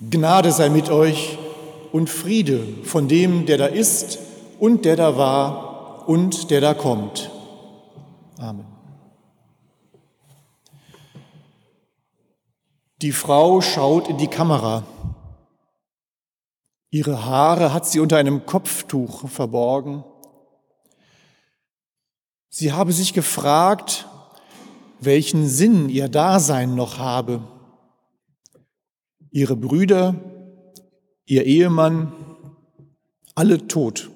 Gnade sei mit euch und Friede von dem, der da ist und der da war und der da kommt. Amen. Die Frau schaut in die Kamera. Ihre Haare hat sie unter einem Kopftuch verborgen. Sie habe sich gefragt, welchen Sinn ihr Dasein noch habe. Ihre Brüder, ihr Ehemann, alle tot.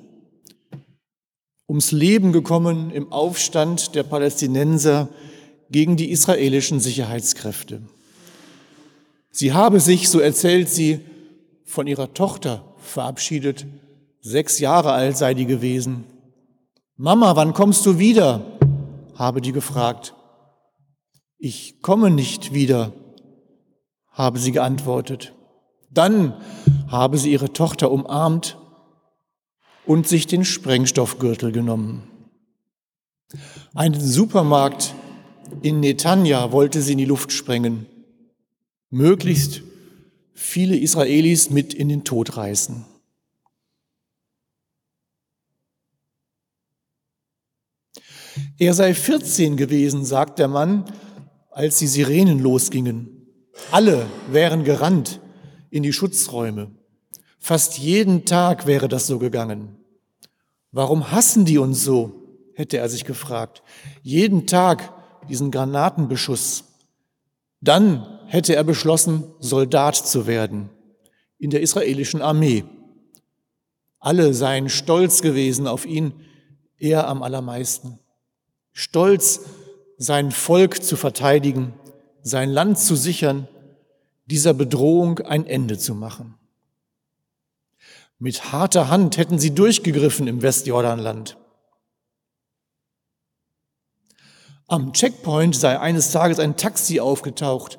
Ums Leben gekommen im Aufstand der Palästinenser gegen die israelischen Sicherheitskräfte. Sie habe sich, so erzählt sie, von ihrer Tochter verabschiedet. Sechs Jahre alt sei die gewesen. Mama, wann kommst du wieder? habe die gefragt. Ich komme nicht wieder, habe sie geantwortet. Dann habe sie ihre Tochter umarmt und sich den Sprengstoffgürtel genommen. Einen Supermarkt in Netanya wollte sie in die Luft sprengen, möglichst viele Israelis mit in den Tod reißen. Er sei 14 gewesen, sagt der Mann, als die Sirenen losgingen. Alle wären gerannt in die Schutzräume. Fast jeden Tag wäre das so gegangen. Warum hassen die uns so? hätte er sich gefragt. Jeden Tag diesen Granatenbeschuss. Dann hätte er beschlossen, Soldat zu werden in der israelischen Armee. Alle seien stolz gewesen auf ihn, er am allermeisten. Stolz, sein Volk zu verteidigen, sein Land zu sichern, dieser Bedrohung ein Ende zu machen. Mit harter Hand hätten sie durchgegriffen im Westjordanland. Am Checkpoint sei eines Tages ein Taxi aufgetaucht,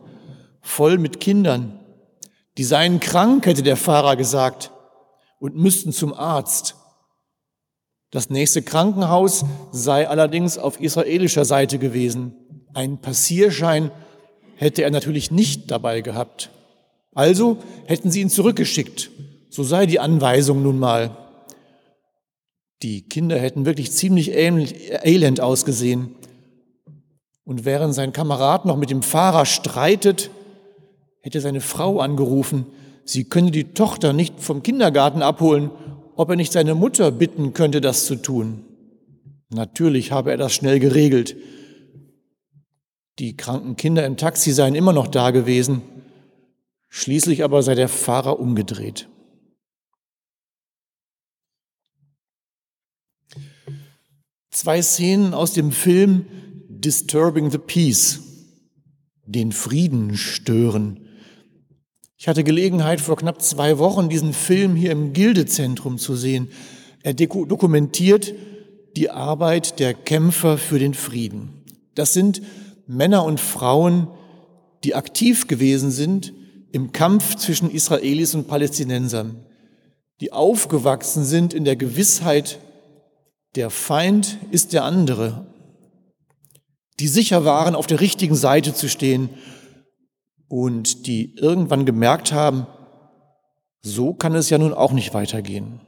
voll mit Kindern. Die seien krank, hätte der Fahrer gesagt, und müssten zum Arzt. Das nächste Krankenhaus sei allerdings auf israelischer Seite gewesen. Ein Passierschein hätte er natürlich nicht dabei gehabt. Also hätten sie ihn zurückgeschickt. So sei die Anweisung nun mal. Die Kinder hätten wirklich ziemlich elend ausgesehen. Und während sein Kamerad noch mit dem Fahrer streitet, hätte seine Frau angerufen, sie könne die Tochter nicht vom Kindergarten abholen ob er nicht seine Mutter bitten könnte, das zu tun. Natürlich habe er das schnell geregelt. Die kranken Kinder im Taxi seien immer noch da gewesen. Schließlich aber sei der Fahrer umgedreht. Zwei Szenen aus dem Film Disturbing the Peace, den Frieden stören, ich hatte Gelegenheit, vor knapp zwei Wochen diesen Film hier im Gildezentrum zu sehen. Er dokumentiert die Arbeit der Kämpfer für den Frieden. Das sind Männer und Frauen, die aktiv gewesen sind im Kampf zwischen Israelis und Palästinensern, die aufgewachsen sind in der Gewissheit, der Feind ist der andere, die sicher waren, auf der richtigen Seite zu stehen und die irgendwann gemerkt haben, so kann es ja nun auch nicht weitergehen.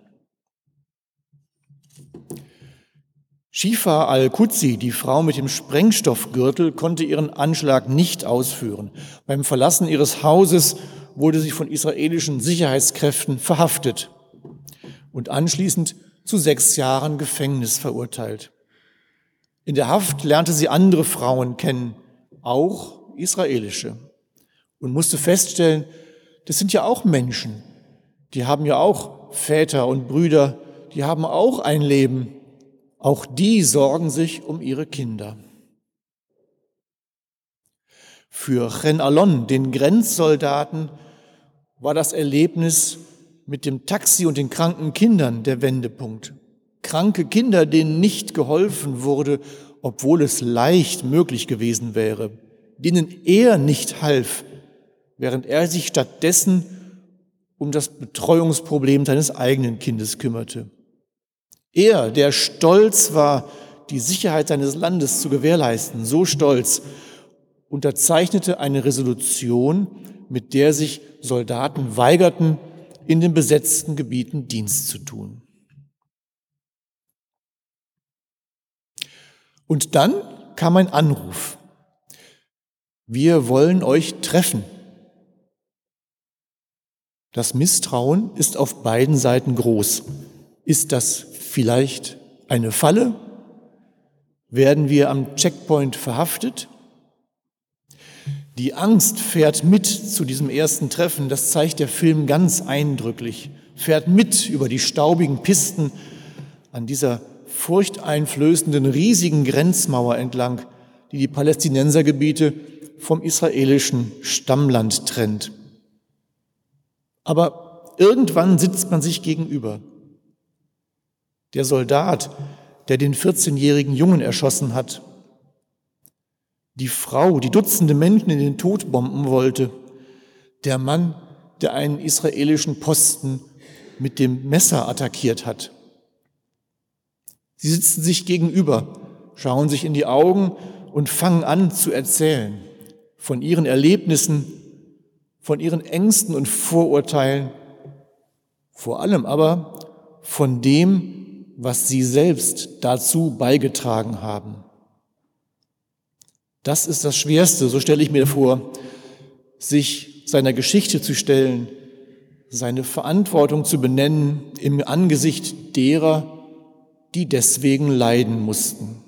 Shifa al-Qudsi, die Frau mit dem Sprengstoffgürtel, konnte ihren Anschlag nicht ausführen. Beim Verlassen ihres Hauses wurde sie von israelischen Sicherheitskräften verhaftet und anschließend zu sechs Jahren Gefängnis verurteilt. In der Haft lernte sie andere Frauen kennen, auch israelische und musste feststellen, das sind ja auch Menschen. Die haben ja auch Väter und Brüder, die haben auch ein Leben. Auch die sorgen sich um ihre Kinder. Für Chen Alon, den Grenzsoldaten, war das Erlebnis mit dem Taxi und den kranken Kindern der Wendepunkt. Kranke Kinder, denen nicht geholfen wurde, obwohl es leicht möglich gewesen wäre, denen er nicht half, während er sich stattdessen um das Betreuungsproblem seines eigenen Kindes kümmerte. Er, der stolz war, die Sicherheit seines Landes zu gewährleisten, so stolz, unterzeichnete eine Resolution, mit der sich Soldaten weigerten, in den besetzten Gebieten Dienst zu tun. Und dann kam ein Anruf. Wir wollen euch treffen. Das Misstrauen ist auf beiden Seiten groß. Ist das vielleicht eine Falle? Werden wir am Checkpoint verhaftet? Die Angst fährt mit zu diesem ersten Treffen, das zeigt der Film ganz eindrücklich, fährt mit über die staubigen Pisten an dieser furchteinflößenden riesigen Grenzmauer entlang, die die Palästinensergebiete vom israelischen Stammland trennt. Aber irgendwann sitzt man sich gegenüber. Der Soldat, der den 14-jährigen Jungen erschossen hat, die Frau, die Dutzende Menschen in den Tod bomben wollte, der Mann, der einen israelischen Posten mit dem Messer attackiert hat. Sie sitzen sich gegenüber, schauen sich in die Augen und fangen an zu erzählen von ihren Erlebnissen, von ihren Ängsten und Vorurteilen, vor allem aber von dem, was sie selbst dazu beigetragen haben. Das ist das Schwerste, so stelle ich mir vor, sich seiner Geschichte zu stellen, seine Verantwortung zu benennen im Angesicht derer, die deswegen leiden mussten.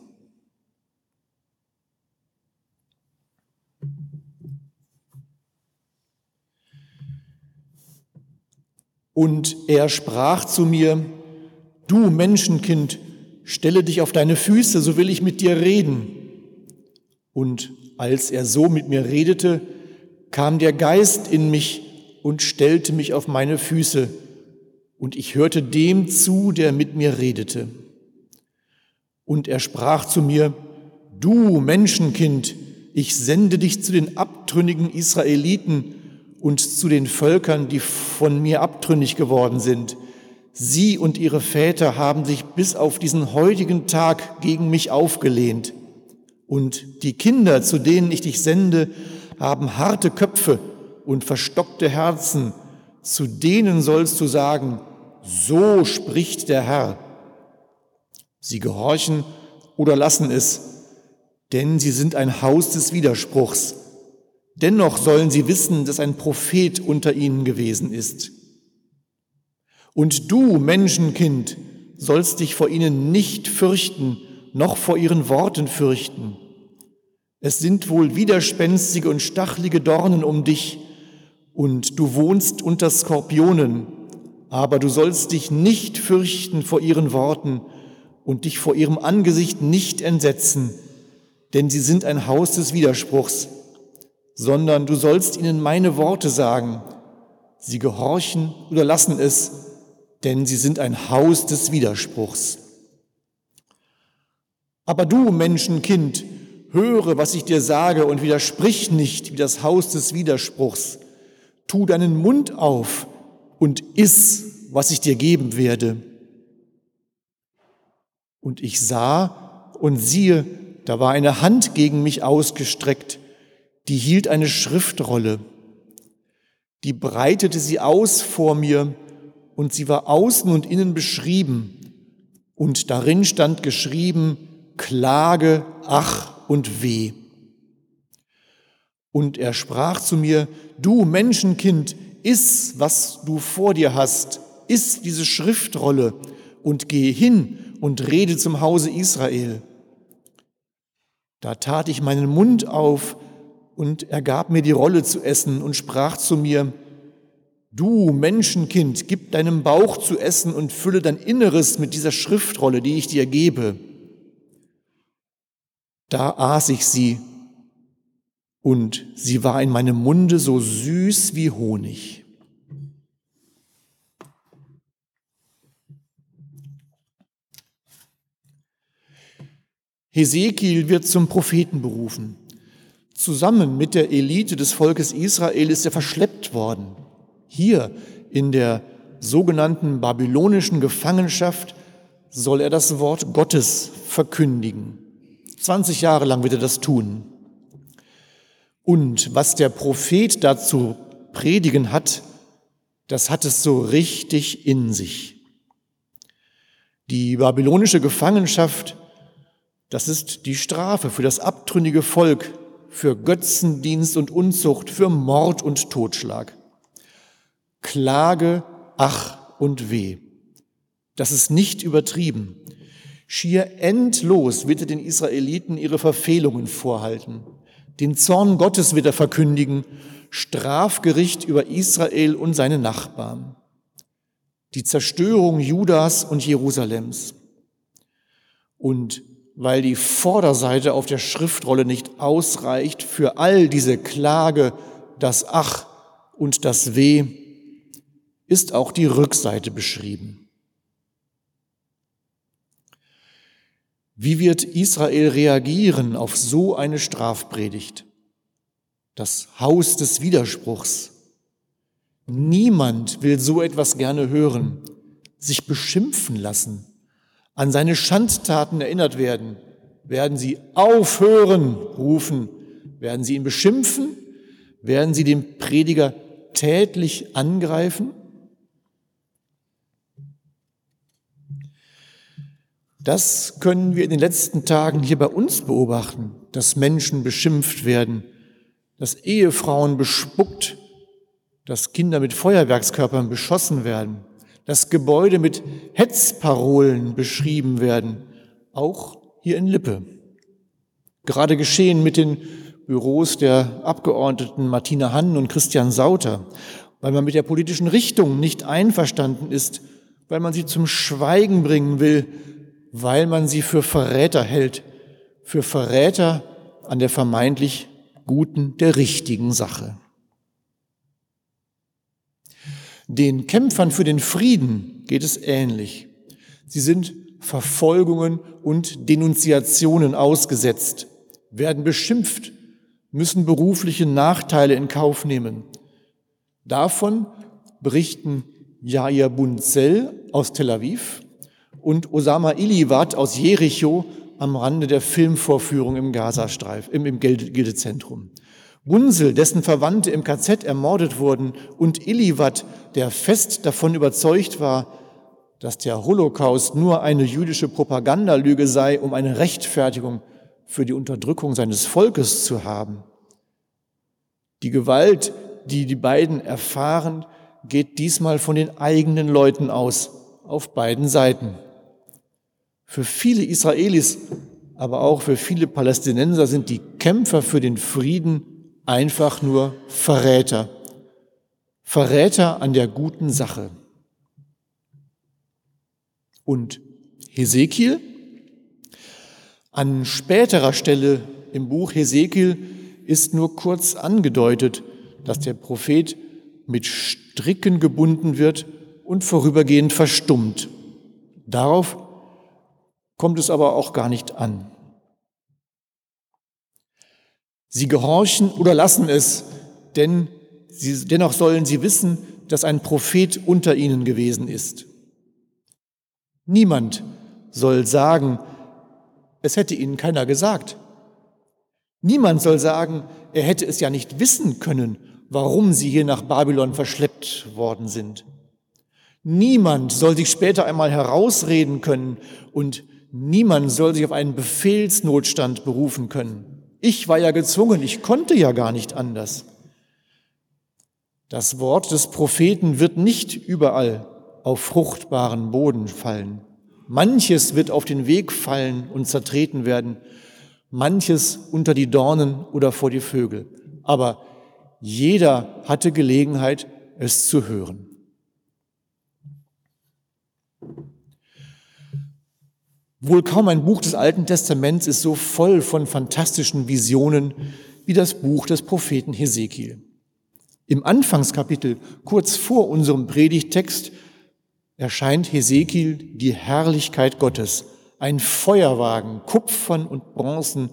Und er sprach zu mir, du Menschenkind, stelle dich auf deine Füße, so will ich mit dir reden. Und als er so mit mir redete, kam der Geist in mich und stellte mich auf meine Füße, und ich hörte dem zu, der mit mir redete. Und er sprach zu mir, Du Menschenkind, ich sende dich zu den abtrünnigen Israeliten und zu den Völkern, die von mir abtrünnig geworden sind. Sie und ihre Väter haben sich bis auf diesen heutigen Tag gegen mich aufgelehnt. Und die Kinder, zu denen ich dich sende, haben harte Köpfe und verstockte Herzen. Zu denen sollst du sagen, so spricht der Herr. Sie gehorchen oder lassen es, denn sie sind ein Haus des Widerspruchs. Dennoch sollen sie wissen, dass ein Prophet unter ihnen gewesen ist. Und du, Menschenkind, sollst dich vor ihnen nicht fürchten, noch vor ihren Worten fürchten. Es sind wohl widerspenstige und stachelige Dornen um dich, und du wohnst unter Skorpionen, aber du sollst dich nicht fürchten vor ihren Worten und dich vor ihrem Angesicht nicht entsetzen, denn sie sind ein Haus des Widerspruchs, sondern du sollst ihnen meine Worte sagen. Sie gehorchen oder lassen es, denn sie sind ein Haus des Widerspruchs. Aber du, Menschenkind, höre, was ich dir sage und widersprich nicht wie das Haus des Widerspruchs. Tu deinen Mund auf und iss, was ich dir geben werde. Und ich sah und siehe, da war eine Hand gegen mich ausgestreckt, die hielt eine Schriftrolle. Die breitete sie aus vor mir und sie war außen und innen beschrieben. Und darin stand geschrieben, Klage, ach und weh. Und er sprach zu mir, du Menschenkind, iss, was du vor dir hast, iss diese Schriftrolle und gehe hin und rede zum Hause Israel. Da tat ich meinen Mund auf und er gab mir die Rolle zu essen und sprach zu mir, Du Menschenkind, gib deinem Bauch zu essen und fülle dein Inneres mit dieser Schriftrolle, die ich dir gebe. Da aß ich sie, und sie war in meinem Munde so süß wie Honig. Hesekiel wird zum Propheten berufen. Zusammen mit der Elite des Volkes Israel ist er verschleppt worden. Hier in der sogenannten babylonischen Gefangenschaft soll er das Wort Gottes verkündigen. 20 Jahre lang wird er das tun. Und was der Prophet dazu predigen hat, das hat es so richtig in sich. Die babylonische Gefangenschaft, das ist die Strafe für das abtrünnige Volk, für Götzendienst und Unzucht, für Mord und Totschlag. Klage, ach und weh. Das ist nicht übertrieben. Schier endlos wird er den Israeliten ihre Verfehlungen vorhalten. Den Zorn Gottes wird er verkündigen, Strafgericht über Israel und seine Nachbarn. Die Zerstörung Judas und Jerusalems. Und weil die Vorderseite auf der Schriftrolle nicht ausreicht für all diese Klage, das Ach und das Weh, ist auch die Rückseite beschrieben. Wie wird Israel reagieren auf so eine Strafpredigt? Das Haus des Widerspruchs. Niemand will so etwas gerne hören, sich beschimpfen lassen, an seine Schandtaten erinnert werden. Werden sie aufhören, rufen, werden sie ihn beschimpfen, werden sie den Prediger tätlich angreifen? Das können wir in den letzten Tagen hier bei uns beobachten, dass Menschen beschimpft werden, dass Ehefrauen bespuckt, dass Kinder mit Feuerwerkskörpern beschossen werden, dass Gebäude mit Hetzparolen beschrieben werden, auch hier in Lippe. Gerade geschehen mit den Büros der Abgeordneten Martina Hann und Christian Sauter, weil man mit der politischen Richtung nicht einverstanden ist, weil man sie zum Schweigen bringen will, weil man sie für Verräter hält, für Verräter an der vermeintlich guten, der richtigen Sache. Den Kämpfern für den Frieden geht es ähnlich. Sie sind Verfolgungen und Denunziationen ausgesetzt, werden beschimpft, müssen berufliche Nachteile in Kauf nehmen. Davon berichten Jair Bunzel aus Tel Aviv und Osama Iliwat aus Jericho am Rande der Filmvorführung im Gazastreif, im, im Gildezentrum. Bunzel, dessen Verwandte im KZ ermordet wurden, und Iliwat, der fest davon überzeugt war, dass der Holocaust nur eine jüdische Propagandalüge sei, um eine Rechtfertigung für die Unterdrückung seines Volkes zu haben. Die Gewalt, die die beiden erfahren, geht diesmal von den eigenen Leuten aus, auf beiden Seiten. Für viele Israelis, aber auch für viele Palästinenser sind die Kämpfer für den Frieden einfach nur Verräter. Verräter an der guten Sache. Und Hesekiel? An späterer Stelle im Buch Hesekiel ist nur kurz angedeutet, dass der Prophet mit Stricken gebunden wird und vorübergehend verstummt. Darauf kommt es aber auch gar nicht an. Sie gehorchen oder lassen es, denn sie, dennoch sollen sie wissen, dass ein Prophet unter ihnen gewesen ist. Niemand soll sagen, es hätte ihnen keiner gesagt. Niemand soll sagen, er hätte es ja nicht wissen können, warum sie hier nach Babylon verschleppt worden sind. Niemand soll sich später einmal herausreden können und Niemand soll sich auf einen Befehlsnotstand berufen können. Ich war ja gezwungen, ich konnte ja gar nicht anders. Das Wort des Propheten wird nicht überall auf fruchtbaren Boden fallen. Manches wird auf den Weg fallen und zertreten werden, manches unter die Dornen oder vor die Vögel. Aber jeder hatte Gelegenheit, es zu hören. Wohl kaum ein Buch des Alten Testaments ist so voll von fantastischen Visionen wie das Buch des Propheten Hesekiel. Im Anfangskapitel, kurz vor unserem Predigtext, erscheint Hesekiel die Herrlichkeit Gottes. Ein Feuerwagen, Kupfern und Bronzen,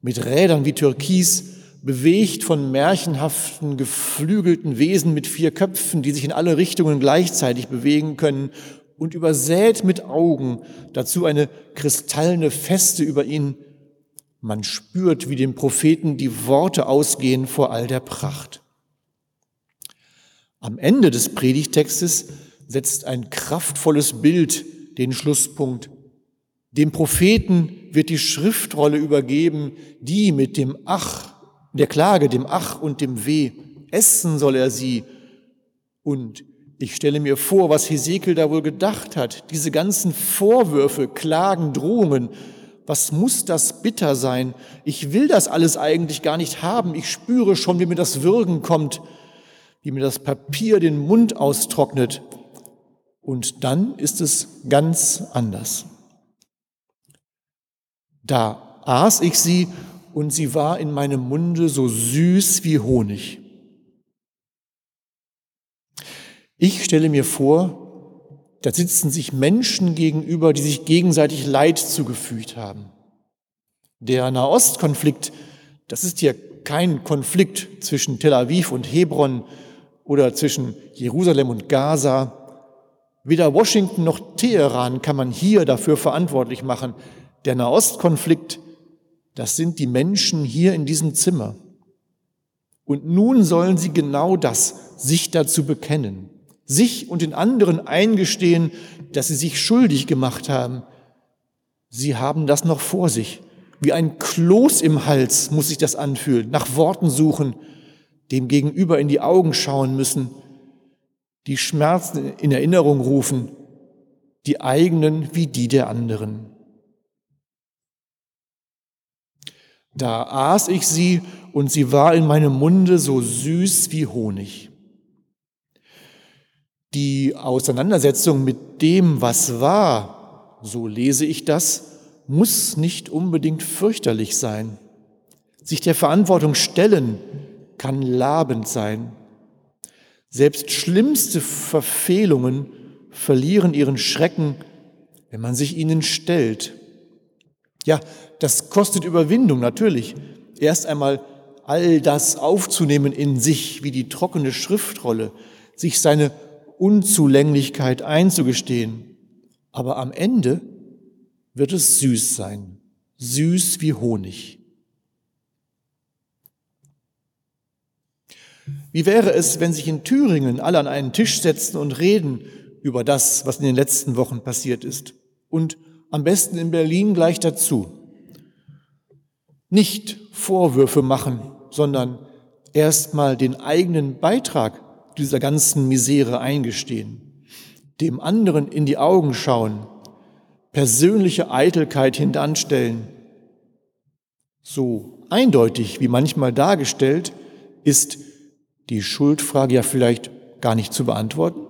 mit Rädern wie Türkis, bewegt von märchenhaften, geflügelten Wesen mit vier Köpfen, die sich in alle Richtungen gleichzeitig bewegen können und übersät mit Augen, dazu eine kristallene Feste über ihn. Man spürt, wie dem Propheten die Worte ausgehen vor all der Pracht. Am Ende des Predigtextes setzt ein kraftvolles Bild den Schlusspunkt. Dem Propheten wird die Schriftrolle übergeben, die mit dem Ach, der Klage, dem Ach und dem Weh, essen soll er sie. Und ich stelle mir vor, was Hesekiel da wohl gedacht hat. Diese ganzen Vorwürfe, Klagen, Drohungen. Was muss das bitter sein? Ich will das alles eigentlich gar nicht haben. Ich spüre schon, wie mir das Würgen kommt, wie mir das Papier den Mund austrocknet. Und dann ist es ganz anders. Da aß ich sie und sie war in meinem Munde so süß wie Honig. Ich stelle mir vor, da sitzen sich Menschen gegenüber, die sich gegenseitig Leid zugefügt haben. Der Nahostkonflikt, das ist ja kein Konflikt zwischen Tel Aviv und Hebron oder zwischen Jerusalem und Gaza. Weder Washington noch Teheran kann man hier dafür verantwortlich machen. Der Nahostkonflikt, das sind die Menschen hier in diesem Zimmer. Und nun sollen sie genau das, sich dazu bekennen sich und den anderen eingestehen, dass sie sich schuldig gemacht haben. Sie haben das noch vor sich. Wie ein Kloß im Hals muss sich das anfühlen, nach Worten suchen, dem Gegenüber in die Augen schauen müssen, die Schmerzen in Erinnerung rufen, die eigenen wie die der anderen. Da aß ich sie und sie war in meinem Munde so süß wie Honig. Die Auseinandersetzung mit dem, was war, so lese ich das, muss nicht unbedingt fürchterlich sein. Sich der Verantwortung stellen kann labend sein. Selbst schlimmste Verfehlungen verlieren ihren Schrecken, wenn man sich ihnen stellt. Ja, das kostet Überwindung natürlich. Erst einmal all das aufzunehmen in sich wie die trockene Schriftrolle, sich seine Unzulänglichkeit einzugestehen. Aber am Ende wird es süß sein, süß wie Honig. Wie wäre es, wenn sich in Thüringen alle an einen Tisch setzen und reden über das, was in den letzten Wochen passiert ist? Und am besten in Berlin gleich dazu. Nicht Vorwürfe machen, sondern erstmal den eigenen Beitrag dieser ganzen Misere eingestehen, dem anderen in die Augen schauen, persönliche Eitelkeit hintanstellen. So eindeutig wie manchmal dargestellt, ist die Schuldfrage ja vielleicht gar nicht zu beantworten.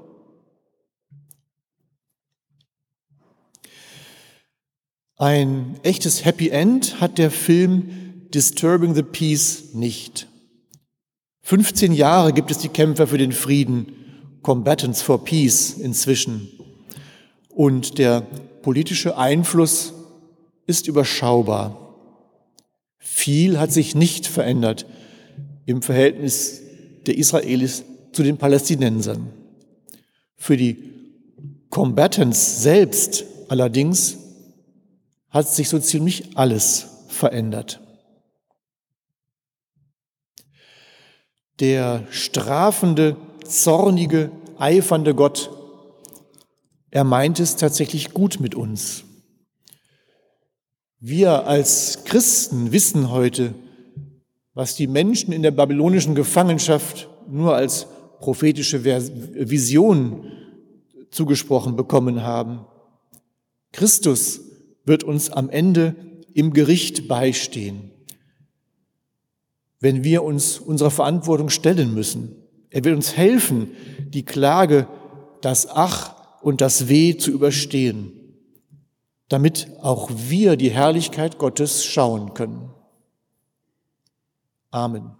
Ein echtes Happy End hat der Film Disturbing the Peace nicht. 15 Jahre gibt es die Kämpfer für den Frieden, Combatants for Peace inzwischen. Und der politische Einfluss ist überschaubar. Viel hat sich nicht verändert im Verhältnis der Israelis zu den Palästinensern. Für die Combatants selbst allerdings hat sich so ziemlich alles verändert. Der strafende, zornige, eifernde Gott, er meint es tatsächlich gut mit uns. Wir als Christen wissen heute, was die Menschen in der babylonischen Gefangenschaft nur als prophetische Vision zugesprochen bekommen haben. Christus wird uns am Ende im Gericht beistehen wenn wir uns unserer Verantwortung stellen müssen. Er will uns helfen, die Klage, das Ach und das Weh zu überstehen, damit auch wir die Herrlichkeit Gottes schauen können. Amen.